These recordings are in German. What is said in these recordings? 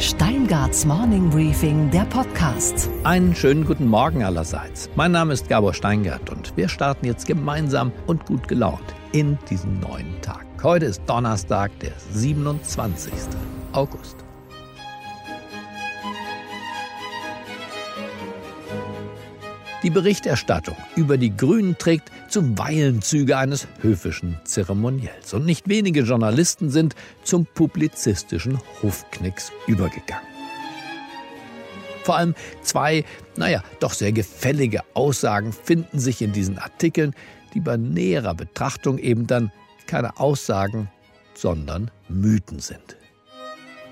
Steingarts Morning Briefing, der Podcast. Einen schönen guten Morgen allerseits. Mein Name ist Gabor Steingart und wir starten jetzt gemeinsam und gut gelaunt in diesen neuen Tag. Heute ist Donnerstag, der 27. August. Die Berichterstattung über die Grünen trägt zuweilen Züge eines höfischen Zeremoniells. Und nicht wenige Journalisten sind zum publizistischen Hofknicks übergegangen. Vor allem zwei, naja, doch sehr gefällige Aussagen finden sich in diesen Artikeln, die bei näherer Betrachtung eben dann keine Aussagen, sondern Mythen sind.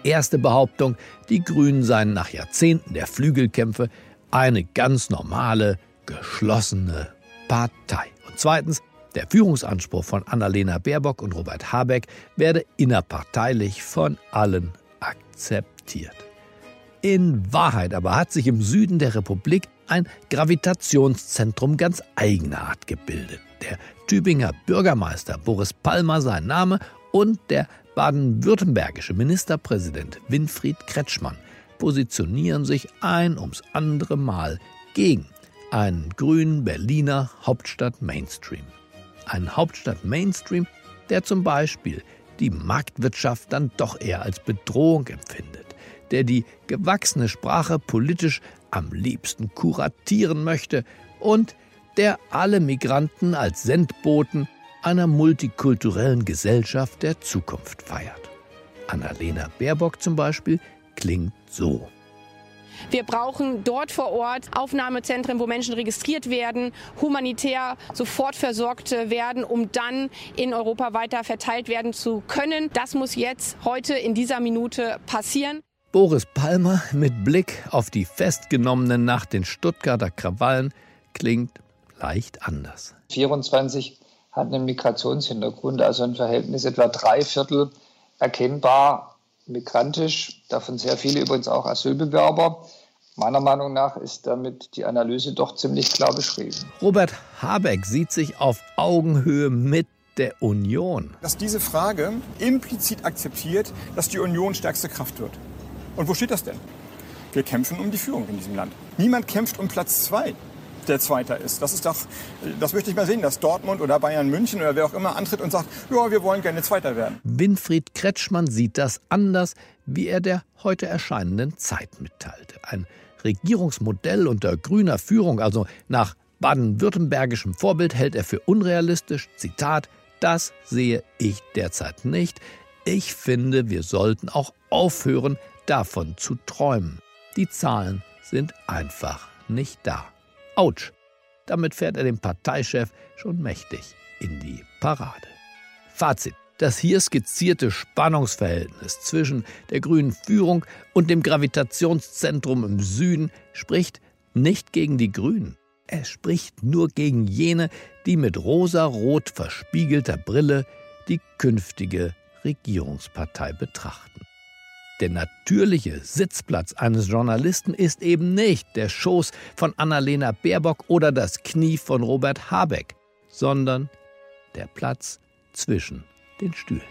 Erste Behauptung, die Grünen seien nach Jahrzehnten der Flügelkämpfe eine ganz normale, geschlossene Partei. Und zweitens, der Führungsanspruch von Annalena Baerbock und Robert Habeck werde innerparteilich von allen akzeptiert. In Wahrheit aber hat sich im Süden der Republik ein Gravitationszentrum ganz eigener Art gebildet. Der Tübinger Bürgermeister Boris Palmer sein Name und der baden-württembergische Ministerpräsident Winfried Kretschmann positionieren sich ein ums andere Mal gegen einen grünen Berliner Hauptstadt-Mainstream. Ein Hauptstadt-Mainstream, der zum Beispiel die Marktwirtschaft dann doch eher als Bedrohung empfindet, der die gewachsene Sprache politisch am liebsten kuratieren möchte und der alle Migranten als Sendboten einer multikulturellen Gesellschaft der Zukunft feiert. Annalena Baerbock zum Beispiel klingt so. Wir brauchen dort vor Ort Aufnahmezentren, wo Menschen registriert werden, humanitär sofort versorgt werden, um dann in Europa weiter verteilt werden zu können. Das muss jetzt heute in dieser Minute passieren. Boris Palmer mit Blick auf die Festgenommenen nach den Stuttgarter Krawallen klingt leicht anders. 24 hat einen Migrationshintergrund, also ein Verhältnis etwa drei Viertel erkennbar migrantisch, davon sehr viele übrigens auch Asylbewerber. Meiner Meinung nach ist damit die Analyse doch ziemlich klar beschrieben. Robert Habeck sieht sich auf Augenhöhe mit der Union. Dass diese Frage implizit akzeptiert, dass die Union stärkste Kraft wird. Und wo steht das denn? Wir kämpfen um die Führung in diesem Land. Niemand kämpft um Platz zwei der Zweiter ist. Das ist doch, das möchte ich mal sehen, dass Dortmund oder Bayern München oder wer auch immer antritt und sagt, ja, wir wollen gerne Zweiter werden. Winfried Kretschmann sieht das anders, wie er der heute erscheinenden Zeit mitteilte. Ein Regierungsmodell unter grüner Führung, also nach baden-württembergischem Vorbild, hält er für unrealistisch. Zitat, das sehe ich derzeit nicht. Ich finde, wir sollten auch aufhören, davon zu träumen. Die Zahlen sind einfach nicht da. Autsch. Damit fährt er den Parteichef schon mächtig in die Parade. Fazit. Das hier skizzierte Spannungsverhältnis zwischen der grünen Führung und dem Gravitationszentrum im Süden spricht nicht gegen die Grünen. Es spricht nur gegen jene, die mit rosarot verspiegelter Brille die künftige Regierungspartei betrachten. Der natürliche Sitzplatz eines Journalisten ist eben nicht der Schoß von Annalena Baerbock oder das Knie von Robert Habeck, sondern der Platz zwischen den Stühlen.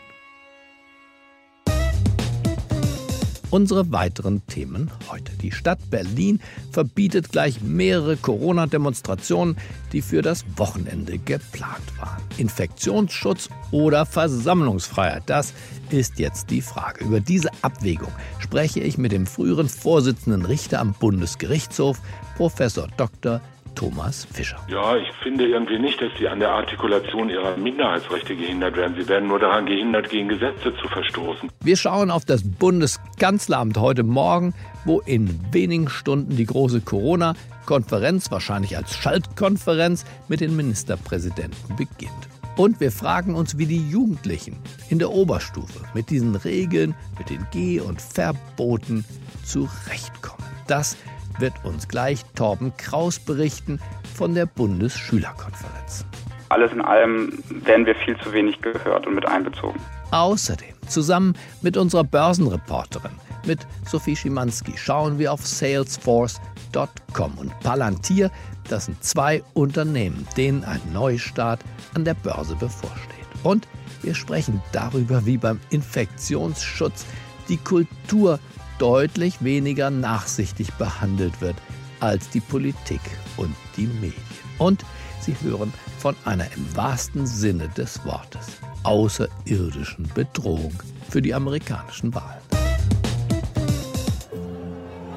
Unsere weiteren Themen heute. Die Stadt Berlin verbietet gleich mehrere Corona-Demonstrationen, die für das Wochenende geplant waren. Infektionsschutz oder Versammlungsfreiheit, das ist jetzt die Frage. Über diese Abwägung spreche ich mit dem früheren Vorsitzenden Richter am Bundesgerichtshof, Professor Dr. Thomas Fischer. Ja, ich finde irgendwie nicht, dass sie an der Artikulation ihrer Minderheitsrechte gehindert werden. Sie werden nur daran gehindert, gegen Gesetze zu verstoßen. Wir schauen auf das Bundeskanzleramt heute Morgen, wo in wenigen Stunden die große Corona-Konferenz, wahrscheinlich als Schaltkonferenz, mit den Ministerpräsidenten beginnt. Und wir fragen uns, wie die Jugendlichen in der Oberstufe mit diesen Regeln, mit den Geh- und Verboten zurechtkommen. Das wird uns gleich Torben Kraus berichten von der Bundesschülerkonferenz. Alles in allem werden wir viel zu wenig gehört und mit einbezogen. Außerdem, zusammen mit unserer Börsenreporterin, mit Sophie Schimanski, schauen wir auf salesforce.com und Palantir, das sind zwei Unternehmen, denen ein Neustart an der Börse bevorsteht. Und wir sprechen darüber, wie beim Infektionsschutz die Kultur deutlich weniger nachsichtig behandelt wird als die Politik und die Medien. Und sie hören von einer im wahrsten Sinne des Wortes außerirdischen Bedrohung für die amerikanischen Wahlen.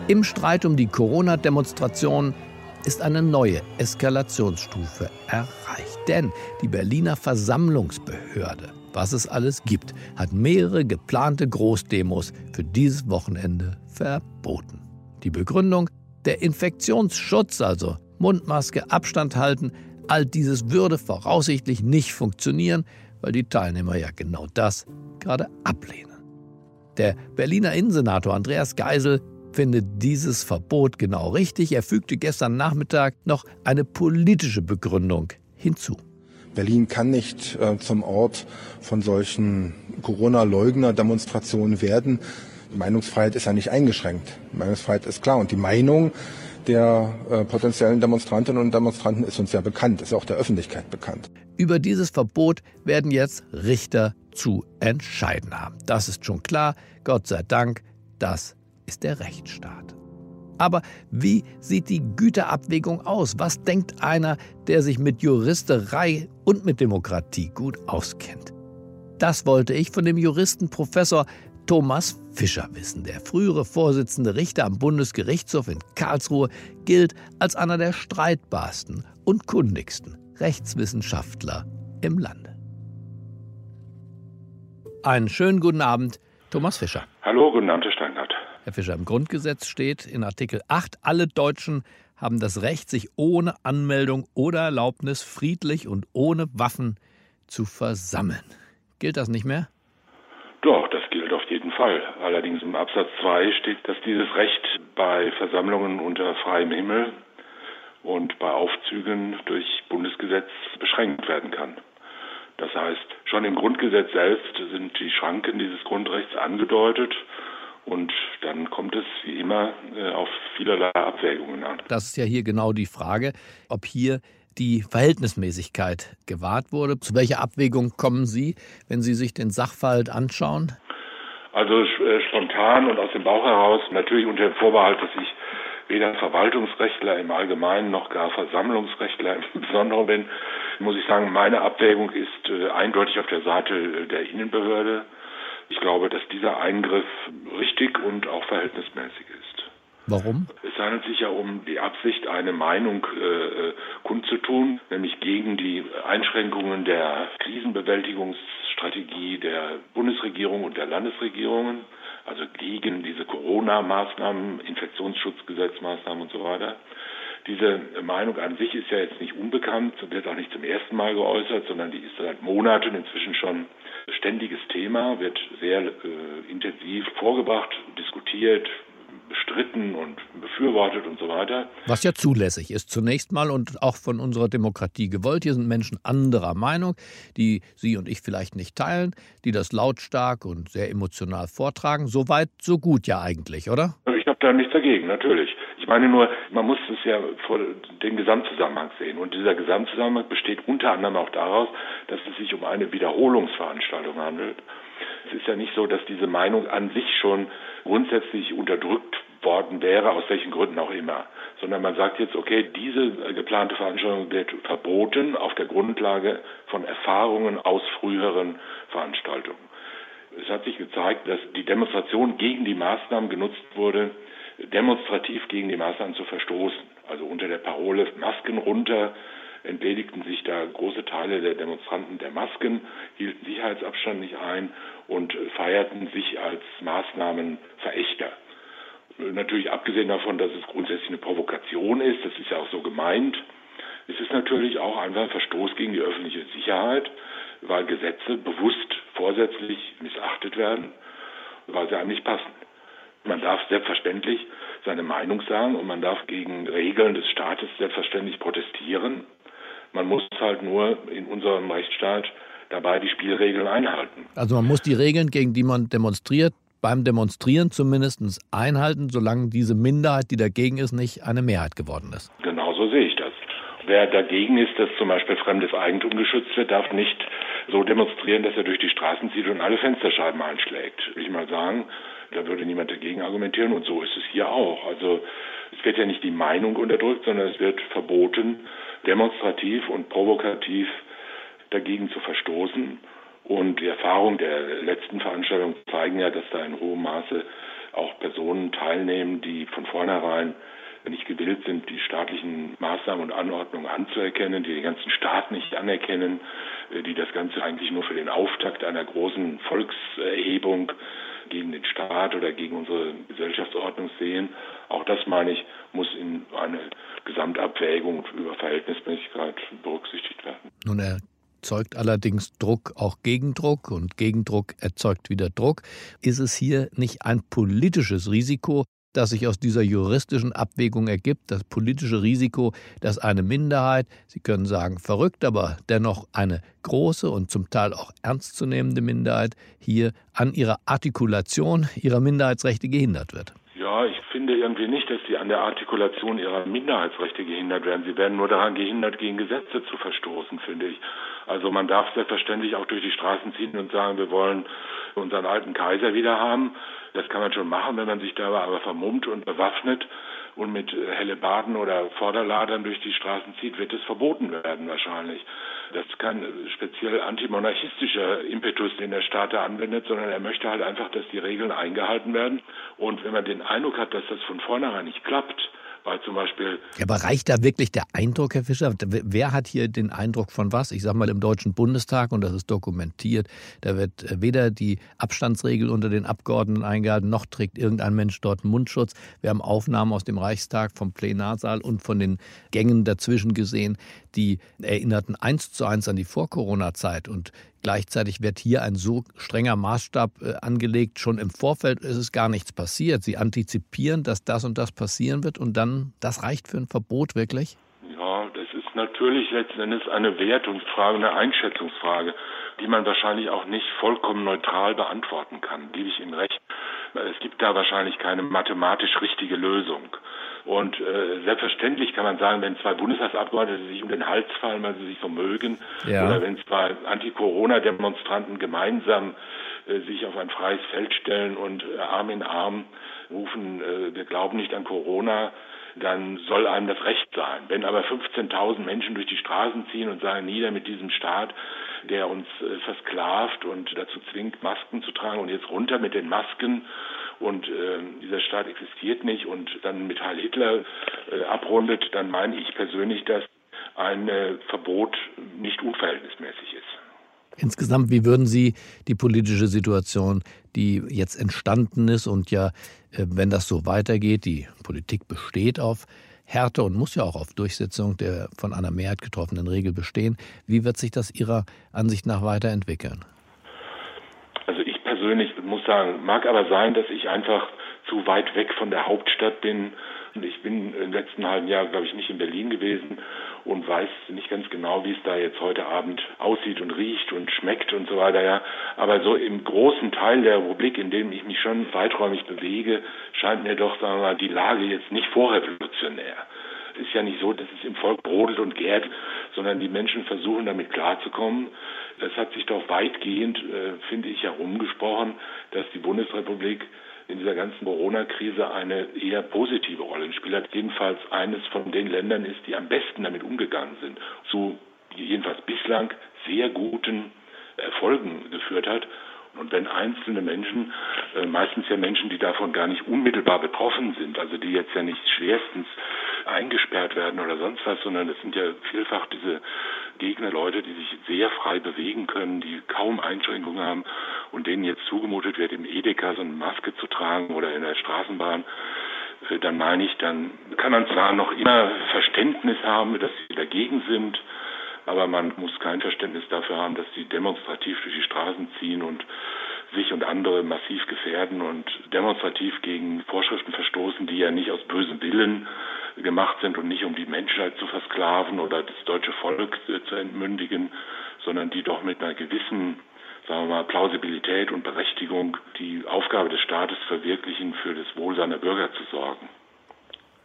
Im Streit um die Corona-Demonstration ist eine neue Eskalationsstufe erreicht. Denn die Berliner Versammlungsbehörde, was es alles gibt, hat mehrere geplante Großdemos für dieses Wochenende verboten. Die Begründung, der Infektionsschutz, also Mundmaske, Abstand halten, all dieses würde voraussichtlich nicht funktionieren, weil die Teilnehmer ja genau das gerade ablehnen. Der Berliner Innensenator Andreas Geisel findet dieses Verbot genau richtig. Er fügte gestern Nachmittag noch eine politische Begründung hinzu. Berlin kann nicht äh, zum Ort von solchen Corona-Leugner-Demonstrationen werden. Meinungsfreiheit ist ja nicht eingeschränkt. Meinungsfreiheit ist klar. Und die Meinung der äh, potenziellen Demonstrantinnen und Demonstranten ist uns ja bekannt, ist auch der Öffentlichkeit bekannt. Über dieses Verbot werden jetzt Richter zu entscheiden haben. Das ist schon klar. Gott sei Dank, das ist der Rechtsstaat. Aber wie sieht die Güterabwägung aus? Was denkt einer, der sich mit Juristerei und mit Demokratie gut auskennt? Das wollte ich von dem Juristen Professor Thomas Fischer wissen. Der frühere Vorsitzende Richter am Bundesgerichtshof in Karlsruhe gilt als einer der streitbarsten und kundigsten Rechtswissenschaftler im Lande. Einen schönen guten Abend, Thomas Fischer. Hallo, guten Abend, Herr. Herr Fischer, im Grundgesetz steht in Artikel 8, alle Deutschen haben das Recht, sich ohne Anmeldung oder Erlaubnis friedlich und ohne Waffen zu versammeln. Gilt das nicht mehr? Doch, das gilt auf jeden Fall. Allerdings im Absatz 2 steht, dass dieses Recht bei Versammlungen unter freiem Himmel und bei Aufzügen durch Bundesgesetz beschränkt werden kann. Das heißt, schon im Grundgesetz selbst sind die Schranken dieses Grundrechts angedeutet und dann kommt es wie immer äh, auf vielerlei Abwägungen an. Das ist ja hier genau die Frage, ob hier die Verhältnismäßigkeit gewahrt wurde. Zu welcher Abwägung kommen Sie, wenn Sie sich den Sachverhalt anschauen? Also äh, spontan und aus dem Bauch heraus, natürlich unter dem Vorbehalt, dass ich weder Verwaltungsrechtler im Allgemeinen noch gar Versammlungsrechtler im Besonderen bin, muss ich sagen, meine Abwägung ist äh, eindeutig auf der Seite der Innenbehörde. Ich glaube, dass dieser Eingriff richtig und auch verhältnismäßig ist. Warum? Es handelt sich ja um die Absicht, eine Meinung äh, kundzutun, nämlich gegen die Einschränkungen der Krisenbewältigungsstrategie der Bundesregierung und der Landesregierungen, also gegen diese Corona-Maßnahmen, Infektionsschutzgesetzmaßnahmen und so weiter. Diese Meinung an sich ist ja jetzt nicht unbekannt und wird auch nicht zum ersten Mal geäußert, sondern die ist seit Monaten inzwischen schon ständiges Thema, wird sehr äh, intensiv vorgebracht, diskutiert, bestritten und befürwortet und so weiter. Was ja zulässig ist zunächst mal und auch von unserer Demokratie gewollt. Hier sind Menschen anderer Meinung, die Sie und ich vielleicht nicht teilen, die das lautstark und sehr emotional vortragen. So weit, so gut ja eigentlich, oder? Da nichts dagegen, natürlich. Ich meine nur, man muss es ja vor den Gesamtzusammenhang sehen. Und dieser Gesamtzusammenhang besteht unter anderem auch daraus, dass es sich um eine Wiederholungsveranstaltung handelt. Es ist ja nicht so, dass diese Meinung an sich schon grundsätzlich unterdrückt worden wäre, aus welchen Gründen auch immer, sondern man sagt jetzt, okay, diese geplante Veranstaltung wird verboten auf der Grundlage von Erfahrungen aus früheren Veranstaltungen. Es hat sich gezeigt, dass die Demonstration gegen die Maßnahmen genutzt wurde, demonstrativ gegen die Maßnahmen zu verstoßen. Also unter der Parole Masken runter entledigten sich da große Teile der Demonstranten der Masken, hielten Sicherheitsabstand nicht ein und feierten sich als Maßnahmenverächter. Natürlich abgesehen davon, dass es grundsätzlich eine Provokation ist, das ist ja auch so gemeint, es ist natürlich auch einfach ein Verstoß gegen die öffentliche Sicherheit, weil Gesetze bewusst vorsätzlich missachtet werden, weil sie einem nicht passen. Man darf selbstverständlich seine Meinung sagen und man darf gegen Regeln des Staates selbstverständlich protestieren. Man muss halt nur in unserem Rechtsstaat dabei die Spielregeln einhalten. Also man muss die Regeln, gegen die man demonstriert, beim Demonstrieren zumindest einhalten, solange diese Minderheit, die dagegen ist, nicht eine Mehrheit geworden ist. Genau so sehe ich das. Wer dagegen ist, dass zum Beispiel fremdes Eigentum geschützt wird, darf nicht so demonstrieren, dass er durch die Straßen zieht und alle Fensterscheiben einschlägt. Will ich mal sagen, Da würde niemand dagegen argumentieren und so ist es hier auch. Also es wird ja nicht die Meinung unterdrückt, sondern es wird verboten, demonstrativ und provokativ dagegen zu verstoßen. Und die Erfahrungen der letzten Veranstaltung zeigen ja, dass da in hohem Maße auch Personen teilnehmen, die von vornherein nicht gewillt sind, die staatlichen Maßnahmen und Anordnungen anzuerkennen, die den ganzen Staat nicht anerkennen, äh, die das Ganze eigentlich nur für den Auftakt einer großen Volkserhebung gegen den Staat oder gegen unsere Gesellschaftsordnung sehen. Auch das, meine ich, muss in eine Gesamtabwägung über Verhältnismäßigkeit berücksichtigt werden. Nun, erzeugt allerdings Druck auch Gegendruck und Gegendruck erzeugt wieder Druck. Ist es hier nicht ein politisches Risiko, das sich aus dieser juristischen Abwägung ergibt, das politische Risiko, dass eine Minderheit, Sie können sagen verrückt, aber dennoch eine große und zum Teil auch ernstzunehmende Minderheit hier an ihrer Artikulation ihrer Minderheitsrechte gehindert wird. Ja, ich finde irgendwie nicht, dass sie an der Artikulation ihrer Minderheitsrechte gehindert werden. Sie werden nur daran gehindert, gegen Gesetze zu verstoßen, finde ich. Also man darf selbstverständlich auch durch die Straßen ziehen und sagen, wir wollen unseren alten Kaiser wieder haben. Das kann man schon machen, wenn man sich dabei aber vermummt und bewaffnet und mit äh, Hellebarden oder Vorderladern durch die Straßen zieht, wird es verboten werden wahrscheinlich. Das ist kein speziell antimonarchistischer Impetus, den der Staat da anwendet, sondern er möchte halt einfach, dass die Regeln eingehalten werden. Und wenn man den Eindruck hat, dass das von vornherein nicht klappt, weil zum Beispiel. Aber reicht da wirklich der Eindruck, Herr Fischer? Wer hat hier den Eindruck von was? Ich sage mal im Deutschen Bundestag, und das ist dokumentiert, da wird äh, weder die Abstandsregel unter den Abgeordneten eingehalten, noch trägt irgendein Mensch dort Mundschutz. Wir haben Aufnahmen aus dem Reichstag, vom Plenarsaal und von den Gängen dazwischen gesehen, die erinnerten eins zu eins an die Vor-Corona-Zeit. Und Gleichzeitig wird hier ein so strenger Maßstab äh, angelegt. Schon im Vorfeld ist es gar nichts passiert. Sie antizipieren, dass das und das passieren wird und dann, das reicht für ein Verbot wirklich? Ja, das ist natürlich letzten Endes eine Wertungsfrage, eine Einschätzungsfrage, die man wahrscheinlich auch nicht vollkommen neutral beantworten kann. Gebe ich Ihnen recht. Es gibt da wahrscheinlich keine mathematisch richtige Lösung. Und äh, selbstverständlich kann man sagen, wenn zwei Bundestagsabgeordnete sich um den Hals fallen, weil sie sich so mögen, ja. oder wenn zwei Anti-Corona-Demonstranten gemeinsam äh, sich auf ein freies Feld stellen und äh, Arm in Arm rufen, äh, wir glauben nicht an Corona, dann soll einem das Recht sein. Wenn aber 15.000 Menschen durch die Straßen ziehen und sagen, nieder mit diesem Staat, der uns äh, versklavt und dazu zwingt, Masken zu tragen und jetzt runter mit den Masken und äh, dieser Staat existiert nicht und dann mit Heil Hitler äh, abrundet, dann meine ich persönlich, dass ein äh, Verbot nicht unverhältnismäßig ist. Insgesamt, wie würden Sie die politische Situation, die jetzt entstanden ist und ja, äh, wenn das so weitergeht, die Politik besteht auf Härte und muss ja auch auf Durchsetzung der von einer Mehrheit getroffenen Regel bestehen, wie wird sich das Ihrer Ansicht nach weiterentwickeln? persönlich muss sagen, mag aber sein, dass ich einfach zu weit weg von der Hauptstadt bin. Ich bin im letzten halben Jahr, glaube ich, nicht in Berlin gewesen und weiß nicht ganz genau, wie es da jetzt heute Abend aussieht und riecht und schmeckt und so weiter. Ja. Aber so im großen Teil der Republik, in dem ich mich schon weiträumig bewege, scheint mir doch, sagen wir mal, die Lage jetzt nicht vorrevolutionär. Es ist ja nicht so, dass es im Volk brodelt und gärt, sondern die Menschen versuchen damit klarzukommen. Es hat sich doch weitgehend, äh, finde ich, herumgesprochen, dass die Bundesrepublik in dieser ganzen Corona-Krise eine eher positive Rolle spielt hat. Jedenfalls eines von den Ländern ist, die am besten damit umgegangen sind. Zu jedenfalls bislang sehr guten Erfolgen geführt hat. Und wenn einzelne Menschen, äh, meistens ja Menschen, die davon gar nicht unmittelbar betroffen sind, also die jetzt ja nicht schwerstens eingesperrt werden oder sonst was, sondern es sind ja vielfach diese Gegner Leute, die sich sehr frei bewegen können, die kaum Einschränkungen haben und denen jetzt zugemutet wird, im Edeka so eine Maske zu tragen oder in der Straßenbahn, äh, dann meine ich, dann kann man zwar noch immer Verständnis haben, dass sie dagegen sind, aber man muss kein Verständnis dafür haben, dass sie demonstrativ durch die Straßen ziehen und sich und andere massiv gefährden und demonstrativ gegen Vorschriften verstoßen, die ja nicht aus bösem Willen gemacht sind und nicht um die Menschheit zu versklaven oder das deutsche Volk zu entmündigen, sondern die doch mit einer gewissen sagen wir mal, Plausibilität und Berechtigung die Aufgabe des Staates verwirklichen, für das Wohl seiner Bürger zu sorgen.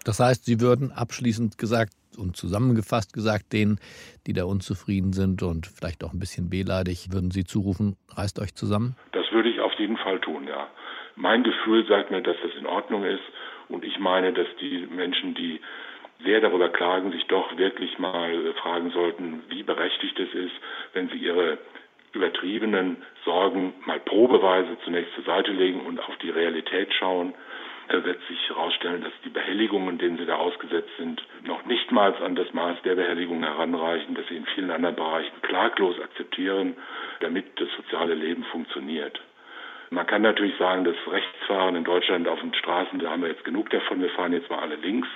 Das heißt, Sie würden abschließend gesagt und zusammengefasst gesagt, denen, die da unzufrieden sind und vielleicht auch ein bisschen wehleidig, würden Sie zurufen, reißt euch zusammen? Das würde ich auf jeden Fall tun, ja. Mein Gefühl sagt mir, dass das in Ordnung ist und ich meine, dass die Menschen, die sehr darüber klagen, sich doch wirklich mal fragen sollten, wie berechtigt es ist, wenn sie ihre übertriebenen Sorgen mal probeweise zunächst zur Seite legen und auf die Realität schauen. Da wird sich herausstellen, dass die Behelligungen, denen sie da ausgesetzt sind, noch nichtmals an das Maß der Behelligung heranreichen, dass sie in vielen anderen Bereichen klaglos akzeptieren, damit das soziale Leben funktioniert. Man kann natürlich sagen, das Rechtsfahren in Deutschland auf den Straßen, da haben wir jetzt genug davon, wir fahren jetzt mal alle links.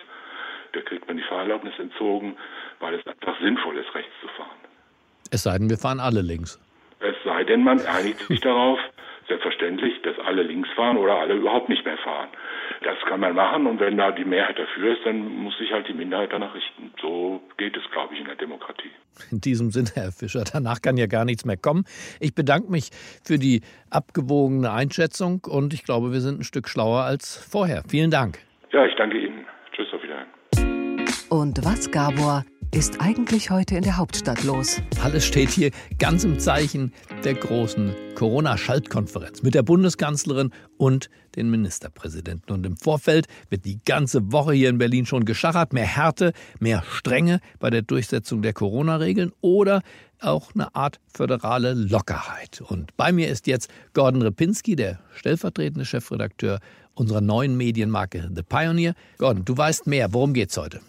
Da kriegt man die Fahrerlaubnis entzogen, weil es einfach sinnvoll ist, rechts zu fahren. Es sei denn, wir fahren alle links. Es sei denn, man einigt sich darauf, selbstverständlich, dass alle links fahren oder alle überhaupt nicht mehr fahren. Das kann man machen und wenn da die Mehrheit dafür ist, dann muss sich halt die Minderheit danach richten. So geht es, glaube ich, in der Demokratie. In diesem Sinne, Herr Fischer, danach kann ja gar nichts mehr kommen. Ich bedanke mich für die abgewogene Einschätzung und ich glaube, wir sind ein Stück schlauer als vorher. Vielen Dank. Ja, ich danke Ihnen. Tschüss, auf Wiedersehen. Und was, Gabor, ist eigentlich heute in der Hauptstadt los? Alles steht hier ganz im Zeichen der großen Corona-Schaltkonferenz mit der Bundeskanzlerin und den Ministerpräsidenten. Und im Vorfeld wird die ganze Woche hier in Berlin schon geschachert. Mehr Härte, mehr Strenge bei der Durchsetzung der Corona-Regeln oder auch eine Art föderale Lockerheit. Und bei mir ist jetzt Gordon Repinski, der stellvertretende Chefredakteur unserer neuen Medienmarke The Pioneer. Gordon, du weißt mehr. Worum geht's heute?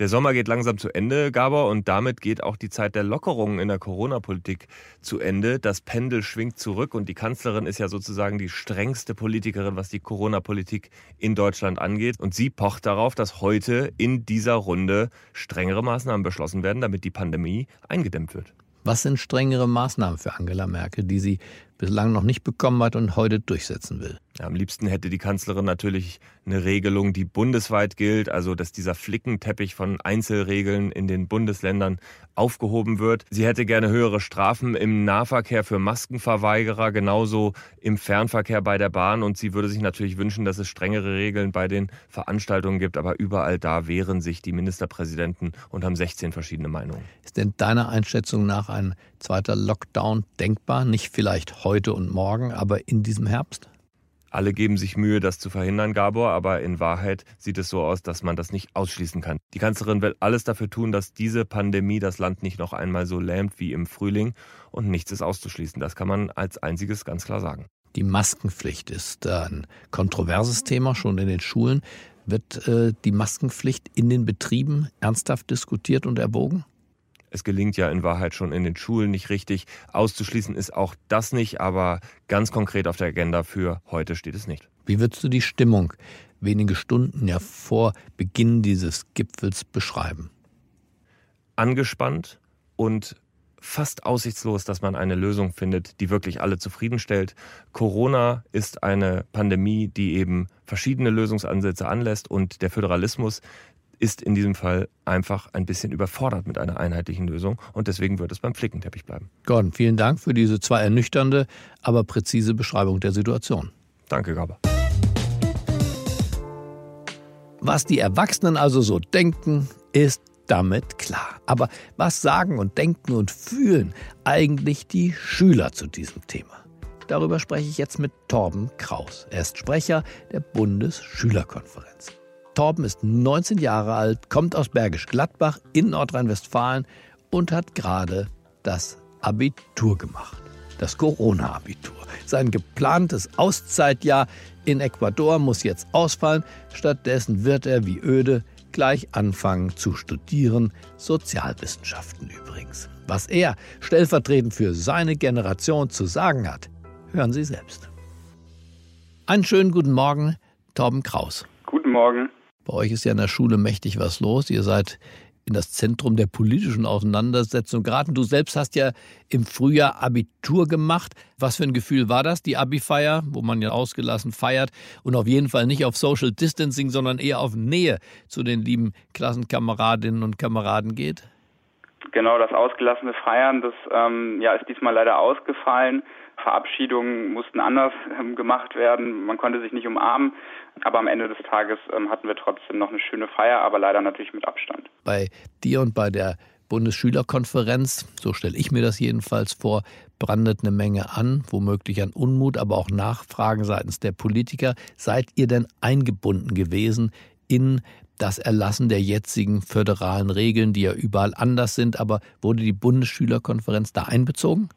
Der Sommer geht langsam zu Ende, Gabor, und damit geht auch die Zeit der Lockerungen in der Corona-Politik zu Ende. Das Pendel schwingt zurück und die Kanzlerin ist ja sozusagen die strengste Politikerin, was die Corona-Politik in Deutschland angeht. Und sie pocht darauf, dass heute in dieser Runde strengere Maßnahmen beschlossen werden, damit die Pandemie eingedämmt wird. Was sind strengere Maßnahmen für Angela Merkel, die sie bislang noch nicht bekommen hat und heute durchsetzen will? Am liebsten hätte die Kanzlerin natürlich eine Regelung, die bundesweit gilt, also dass dieser Flickenteppich von Einzelregeln in den Bundesländern aufgehoben wird. Sie hätte gerne höhere Strafen im Nahverkehr für Maskenverweigerer, genauso im Fernverkehr bei der Bahn. Und sie würde sich natürlich wünschen, dass es strengere Regeln bei den Veranstaltungen gibt. Aber überall da wehren sich die Ministerpräsidenten und haben 16 verschiedene Meinungen. Ist denn deiner Einschätzung nach ein zweiter Lockdown denkbar? Nicht vielleicht heute und morgen, aber in diesem Herbst? Alle geben sich Mühe, das zu verhindern, Gabor, aber in Wahrheit sieht es so aus, dass man das nicht ausschließen kann. Die Kanzlerin will alles dafür tun, dass diese Pandemie das Land nicht noch einmal so lähmt wie im Frühling und nichts ist auszuschließen. Das kann man als einziges ganz klar sagen. Die Maskenpflicht ist ein kontroverses Thema schon in den Schulen. Wird äh, die Maskenpflicht in den Betrieben ernsthaft diskutiert und erwogen? Es gelingt ja in Wahrheit schon in den Schulen nicht richtig. Auszuschließen ist auch das nicht, aber ganz konkret auf der Agenda für heute steht es nicht. Wie würdest du die Stimmung wenige Stunden ja vor Beginn dieses Gipfels beschreiben? Angespannt und fast aussichtslos, dass man eine Lösung findet, die wirklich alle zufriedenstellt. Corona ist eine Pandemie, die eben verschiedene Lösungsansätze anlässt und der Föderalismus ist in diesem Fall einfach ein bisschen überfordert mit einer einheitlichen Lösung und deswegen wird es beim Flickenteppich bleiben. Gordon, vielen Dank für diese zwar ernüchternde, aber präzise Beschreibung der Situation. Danke, Gaber. Was die Erwachsenen also so denken, ist damit klar. Aber was sagen und denken und fühlen eigentlich die Schüler zu diesem Thema? Darüber spreche ich jetzt mit Torben Kraus. Er ist Sprecher der Bundesschülerkonferenz. Torben ist 19 Jahre alt, kommt aus Bergisch Gladbach in Nordrhein-Westfalen und hat gerade das Abitur gemacht. Das Corona-Abitur. Sein geplantes Auszeitjahr in Ecuador muss jetzt ausfallen. Stattdessen wird er wie öde gleich anfangen zu studieren, Sozialwissenschaften übrigens. Was er stellvertretend für seine Generation zu sagen hat, hören Sie selbst. Einen schönen guten Morgen, Torben Kraus. Guten Morgen. Bei euch ist ja in der Schule mächtig was los. Ihr seid in das Zentrum der politischen Auseinandersetzung geraten. Du selbst hast ja im Frühjahr Abitur gemacht. Was für ein Gefühl war das, die Abi-Feier, wo man ja ausgelassen feiert und auf jeden Fall nicht auf Social Distancing, sondern eher auf Nähe zu den lieben Klassenkameradinnen und Kameraden geht? Genau, das ausgelassene Feiern, das ähm, ja, ist diesmal leider ausgefallen. Verabschiedungen mussten anders ähm, gemacht werden. Man konnte sich nicht umarmen. Aber am Ende des Tages ähm, hatten wir trotzdem noch eine schöne Feier, aber leider natürlich mit Abstand. Bei dir und bei der Bundesschülerkonferenz, so stelle ich mir das jedenfalls vor, brandet eine Menge an, womöglich an Unmut, aber auch Nachfragen seitens der Politiker. Seid ihr denn eingebunden gewesen in das Erlassen der jetzigen föderalen Regeln, die ja überall anders sind, aber wurde die Bundesschülerkonferenz da einbezogen?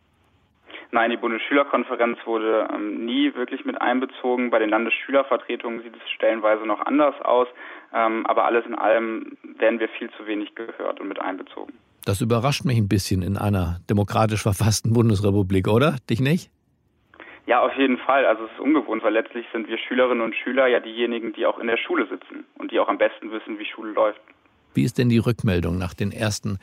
Nein, die Bundesschülerkonferenz wurde ähm, nie wirklich mit einbezogen. Bei den Landesschülervertretungen sieht es stellenweise noch anders aus. Ähm, aber alles in allem werden wir viel zu wenig gehört und mit einbezogen. Das überrascht mich ein bisschen in einer demokratisch verfassten Bundesrepublik, oder? Dich nicht? Ja, auf jeden Fall. Also es ist ungewohnt, weil letztlich sind wir Schülerinnen und Schüler ja diejenigen, die auch in der Schule sitzen und die auch am besten wissen, wie Schule läuft. Wie ist denn die Rückmeldung nach den ersten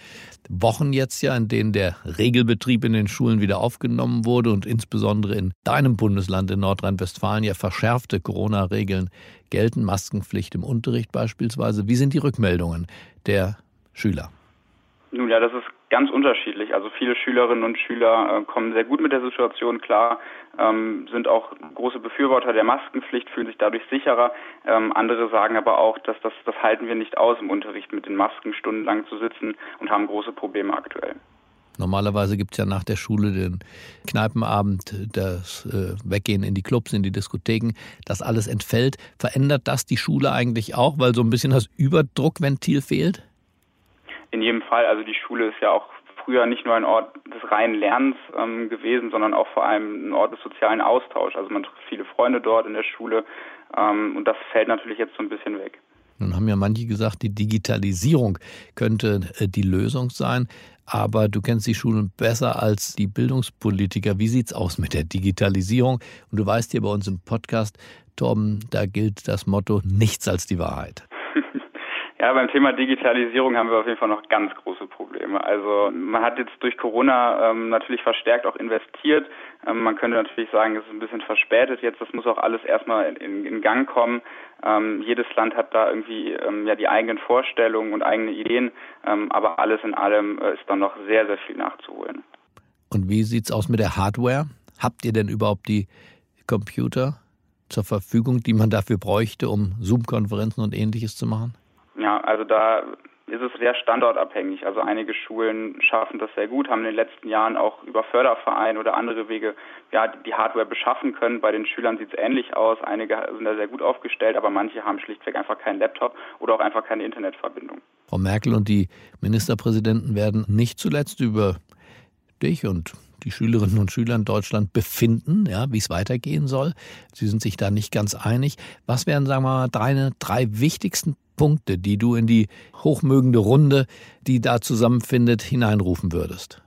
Wochen jetzt ja, in denen der Regelbetrieb in den Schulen wieder aufgenommen wurde und insbesondere in deinem Bundesland in Nordrhein-Westfalen ja verschärfte Corona-Regeln gelten, Maskenpflicht im Unterricht beispielsweise. Wie sind die Rückmeldungen der Schüler? Nun ja, das ist ganz unterschiedlich. Also viele Schülerinnen und Schüler äh, kommen sehr gut mit der Situation klar, ähm, sind auch große Befürworter der Maskenpflicht, fühlen sich dadurch sicherer. Ähm, andere sagen aber auch, dass das, das halten wir nicht aus, im Unterricht mit den Masken stundenlang zu sitzen und haben große Probleme aktuell. Normalerweise gibt es ja nach der Schule den Kneipenabend, das äh, Weggehen in die Clubs, in die Diskotheken. Das alles entfällt. Verändert das die Schule eigentlich auch, weil so ein bisschen das Überdruckventil fehlt? In jedem Fall, also die Schule ist ja auch früher nicht nur ein Ort des reinen Lernens ähm, gewesen, sondern auch vor allem ein Ort des sozialen Austauschs. Also man trifft viele Freunde dort in der Schule ähm, und das fällt natürlich jetzt so ein bisschen weg. Nun haben ja manche gesagt, die Digitalisierung könnte äh, die Lösung sein. Aber du kennst die Schulen besser als die Bildungspolitiker. Wie sieht's aus mit der Digitalisierung? Und du weißt hier bei uns im Podcast, Torben, da gilt das Motto nichts als die Wahrheit. Ja, beim Thema Digitalisierung haben wir auf jeden Fall noch ganz große Probleme. Also man hat jetzt durch Corona ähm, natürlich verstärkt auch investiert. Ähm, man könnte natürlich sagen, es ist ein bisschen verspätet jetzt. Das muss auch alles erstmal in, in Gang kommen. Ähm, jedes Land hat da irgendwie ähm, ja die eigenen Vorstellungen und eigene Ideen. Ähm, aber alles in allem äh, ist dann noch sehr, sehr viel nachzuholen. Und wie sieht's aus mit der Hardware? Habt ihr denn überhaupt die Computer zur Verfügung, die man dafür bräuchte, um Zoom-Konferenzen und ähnliches zu machen? Ja, also da ist es sehr standortabhängig. Also einige Schulen schaffen das sehr gut, haben in den letzten Jahren auch über Fördervereine oder andere Wege ja, die Hardware beschaffen können. Bei den Schülern sieht es ähnlich aus. Einige sind da sehr gut aufgestellt, aber manche haben schlichtweg einfach keinen Laptop oder auch einfach keine Internetverbindung. Frau Merkel und die Ministerpräsidenten werden nicht zuletzt über dich und die Schülerinnen und Schüler in Deutschland befinden, ja, wie es weitergehen soll. Sie sind sich da nicht ganz einig. Was wären, sagen wir mal, drei, drei wichtigsten Punkte, die du in die hochmögende Runde, die da zusammenfindet, hineinrufen würdest?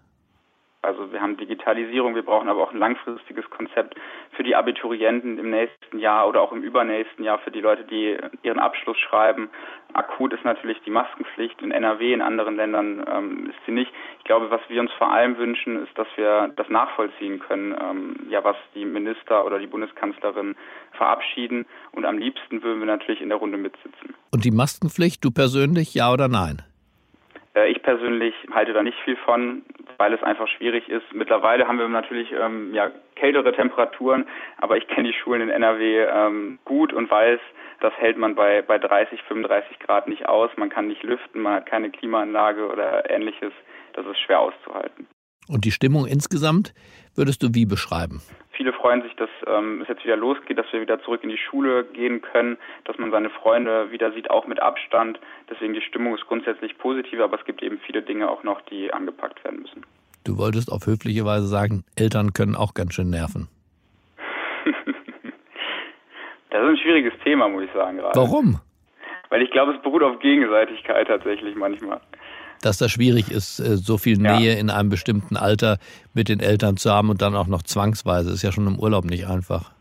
Also wir haben Digitalisierung, wir brauchen aber auch ein langfristiges Konzept für die Abiturienten im nächsten Jahr oder auch im übernächsten Jahr für die Leute, die ihren Abschluss schreiben. Akut ist natürlich die Maskenpflicht in NRW, in anderen Ländern ähm, ist sie nicht. Ich glaube, was wir uns vor allem wünschen, ist, dass wir das nachvollziehen können, ähm, ja, was die Minister oder die Bundeskanzlerin verabschieden. Und am liebsten würden wir natürlich in der Runde mitsitzen. Und die Maskenpflicht, du persönlich, ja oder nein? Äh, ich persönlich halte da nicht viel von, weil es einfach schwierig ist. Mittlerweile haben wir natürlich ähm, ja, kältere Temperaturen, aber ich kenne die Schulen in NRW ähm, gut und weiß, das hält man bei, bei 30, 35 Grad nicht aus. Man kann nicht lüften, man hat keine Klimaanlage oder ähnliches. Das ist schwer auszuhalten. Und die Stimmung insgesamt würdest du wie beschreiben? Viele freuen sich, dass ähm, es jetzt wieder losgeht, dass wir wieder zurück in die Schule gehen können, dass man seine Freunde wieder sieht, auch mit Abstand. Deswegen die Stimmung ist grundsätzlich positiv, aber es gibt eben viele Dinge auch noch, die angepackt werden müssen. Du wolltest auf höfliche Weise sagen, Eltern können auch ganz schön nerven. das ist ein schwieriges Thema, muss ich sagen gerade. Warum? Weil ich glaube, es beruht auf Gegenseitigkeit tatsächlich manchmal dass das schwierig ist, äh, so viel Nähe ja. in einem bestimmten Alter mit den Eltern zu haben und dann auch noch zwangsweise. Ist ja schon im Urlaub nicht einfach.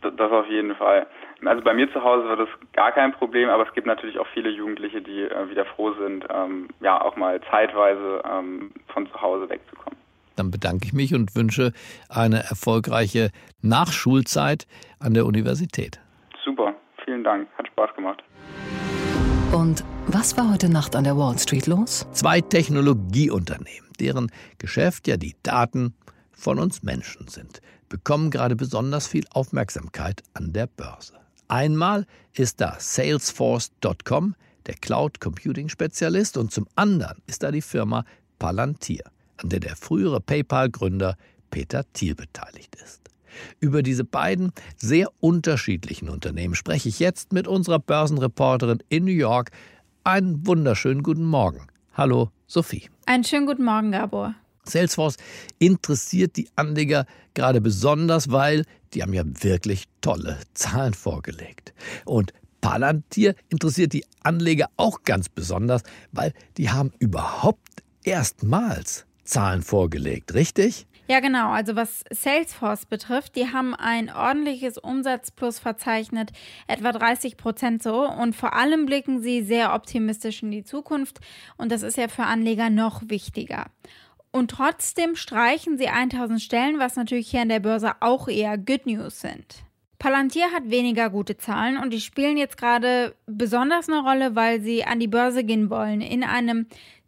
Das auf jeden Fall. Also bei mir zu Hause war das gar kein Problem, aber es gibt natürlich auch viele Jugendliche, die äh, wieder froh sind, ähm, ja auch mal zeitweise ähm, von zu Hause wegzukommen. Dann bedanke ich mich und wünsche eine erfolgreiche Nachschulzeit an der Universität. Super, vielen Dank, hat Spaß gemacht. Und was war heute Nacht an der Wall Street los? Zwei Technologieunternehmen, deren Geschäft ja die Daten von uns Menschen sind, bekommen gerade besonders viel Aufmerksamkeit an der Börse. Einmal ist da Salesforce.com, der Cloud Computing Spezialist und zum anderen ist da die Firma Palantir, an der der frühere PayPal-Gründer Peter Thiel beteiligt ist. Über diese beiden sehr unterschiedlichen Unternehmen spreche ich jetzt mit unserer Börsenreporterin in New York. Einen wunderschönen guten Morgen. Hallo, Sophie. Einen schönen guten Morgen, Gabor. Salesforce interessiert die Anleger gerade besonders, weil die haben ja wirklich tolle Zahlen vorgelegt. Und Palantir interessiert die Anleger auch ganz besonders, weil die haben überhaupt erstmals Zahlen vorgelegt, richtig? Ja, genau. Also was Salesforce betrifft, die haben ein ordentliches Umsatzplus verzeichnet, etwa 30 Prozent so. Und vor allem blicken sie sehr optimistisch in die Zukunft. Und das ist ja für Anleger noch wichtiger. Und trotzdem streichen sie 1000 Stellen, was natürlich hier an der Börse auch eher Good News sind. Palantir hat weniger gute Zahlen und die spielen jetzt gerade besonders eine Rolle, weil sie an die Börse gehen wollen in einem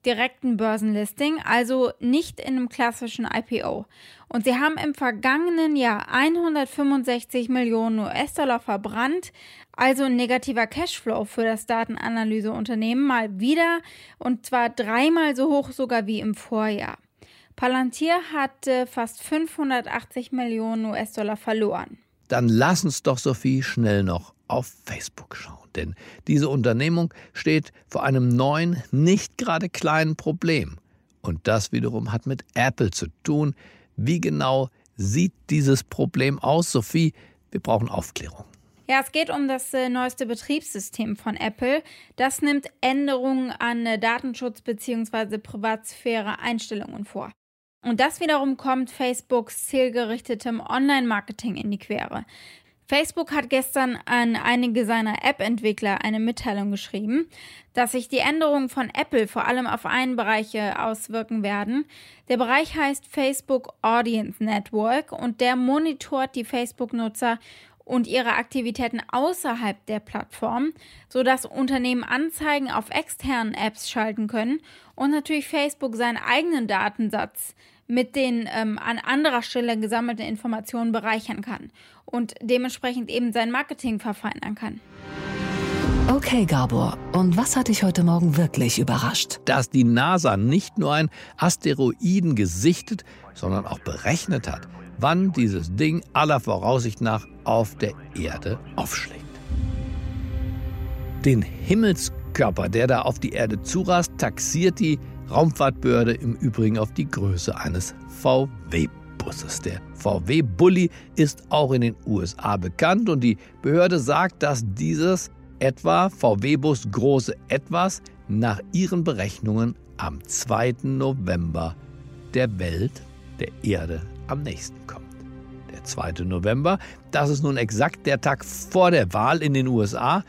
direkten Börsenlisting, also nicht in einem klassischen IPO. Und sie haben im vergangenen Jahr 165 Millionen US-Dollar verbrannt, also ein negativer Cashflow für das Datenanalyseunternehmen mal wieder und zwar dreimal so hoch sogar wie im Vorjahr. Palantir hatte fast 580 Millionen US-Dollar verloren. Dann lass uns doch, Sophie, schnell noch auf Facebook schauen. Denn diese Unternehmung steht vor einem neuen, nicht gerade kleinen Problem. Und das wiederum hat mit Apple zu tun. Wie genau sieht dieses Problem aus, Sophie? Wir brauchen Aufklärung. Ja, es geht um das äh, neueste Betriebssystem von Apple. Das nimmt Änderungen an äh, Datenschutz bzw. Privatsphäre-Einstellungen vor. Und das wiederum kommt Facebooks zielgerichtetem Online-Marketing in die Quere. Facebook hat gestern an einige seiner App-Entwickler eine Mitteilung geschrieben, dass sich die Änderungen von Apple vor allem auf einen Bereich auswirken werden. Der Bereich heißt Facebook Audience Network und der monitort die Facebook-Nutzer und ihre Aktivitäten außerhalb der Plattform, sodass Unternehmen Anzeigen auf externen Apps schalten können und natürlich Facebook seinen eigenen Datensatz mit den ähm, an anderer Stelle gesammelten Informationen bereichern kann und dementsprechend eben sein Marketing verfeinern kann. Okay, Gabor, und was hat dich heute Morgen wirklich überrascht? Dass die NASA nicht nur einen Asteroiden gesichtet, sondern auch berechnet hat, wann dieses Ding aller Voraussicht nach auf der Erde aufschlägt. Den Himmelskörper, der da auf die Erde zurast, taxiert die Raumfahrtbehörde im Übrigen auf die Größe eines VW-Busses. Der VW-Bully ist auch in den USA bekannt und die Behörde sagt, dass dieses etwa VW-Bus große Etwas nach ihren Berechnungen am 2. November der Welt, der Erde, am nächsten kommt. Der 2. November, das ist nun exakt der Tag vor der Wahl in den USA.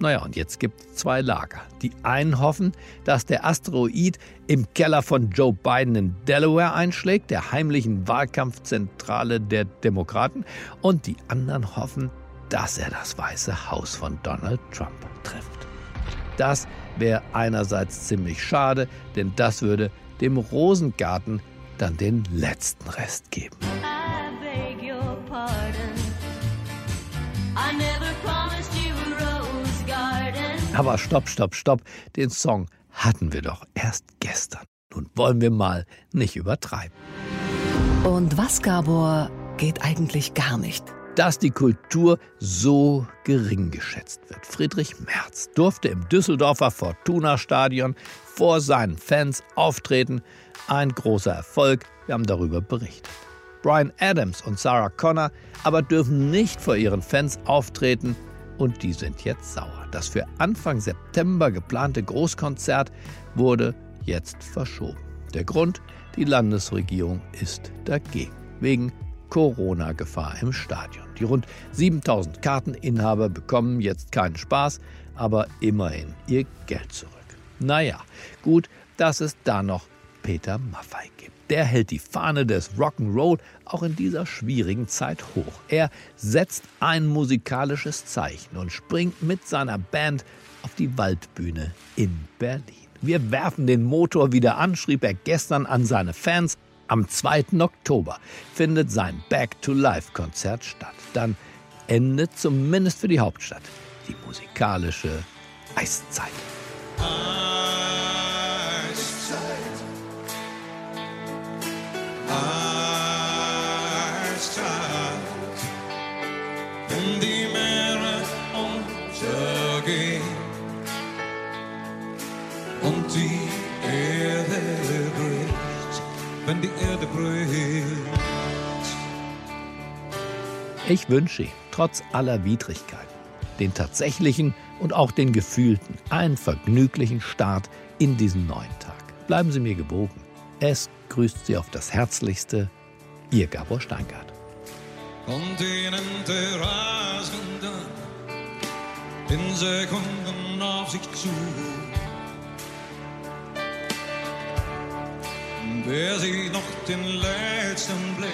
Naja, und jetzt gibt es zwei Lager. Die einen hoffen, dass der Asteroid im Keller von Joe Biden in Delaware einschlägt, der heimlichen Wahlkampfzentrale der Demokraten. Und die anderen hoffen, dass er das Weiße Haus von Donald Trump trifft. Das wäre einerseits ziemlich schade, denn das würde dem Rosengarten dann den letzten Rest geben. Aber stopp, stopp, stopp. Den Song hatten wir doch erst gestern. Nun wollen wir mal nicht übertreiben. Und was, Gabor, geht eigentlich gar nicht? Dass die Kultur so gering geschätzt wird. Friedrich Merz durfte im Düsseldorfer Fortuna-Stadion vor seinen Fans auftreten. Ein großer Erfolg, wir haben darüber berichtet. Brian Adams und Sarah Connor aber dürfen nicht vor ihren Fans auftreten und die sind jetzt sauer. Das für Anfang September geplante Großkonzert wurde jetzt verschoben. Der Grund, die Landesregierung ist dagegen, wegen Corona-Gefahr im Stadion. Die rund 7000 Karteninhaber bekommen jetzt keinen Spaß, aber immerhin ihr Geld zurück. Naja, gut, dass es da noch Peter Maffei gibt. Der hält die Fahne des Rock'n'Roll auch in dieser schwierigen Zeit hoch. Er setzt ein musikalisches Zeichen und springt mit seiner Band auf die Waldbühne in Berlin. Wir werfen den Motor wieder an, schrieb er gestern an seine Fans. Am 2. Oktober findet sein Back-to-Life-Konzert statt. Dann endet zumindest für die Hauptstadt die musikalische Eiszeit. Ich wünsche trotz aller Widrigkeiten, den tatsächlichen und auch den gefühlten, einen vergnüglichen Start in diesen neuen Tag. Bleiben Sie mir gewogen. Es grüßt Sie auf das Herzlichste, Ihr Gabor Steingart. Kontinente rasen dann in Sekunden auf sich zu. Wer sieht noch den letzten Blick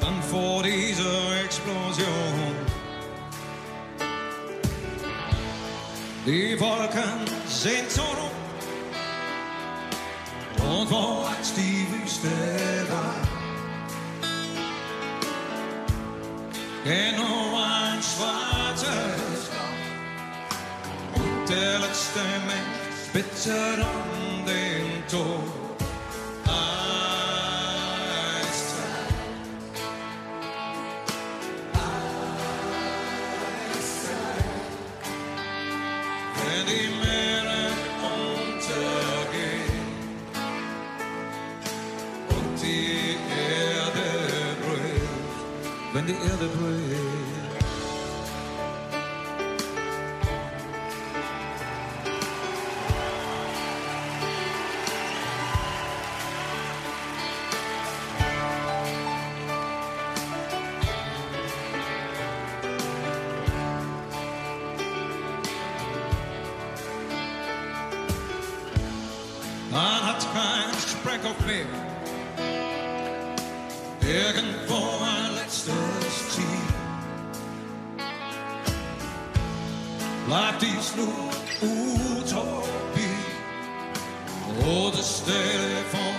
dann vor dieser Explosion? Die Wolken sind so rot und wo als die Wüste war. Genau ein schwarzes Loch und Erde bricht. Man hat kein Speck auf. Irgendwo Matis nu utopi. Og det stadig for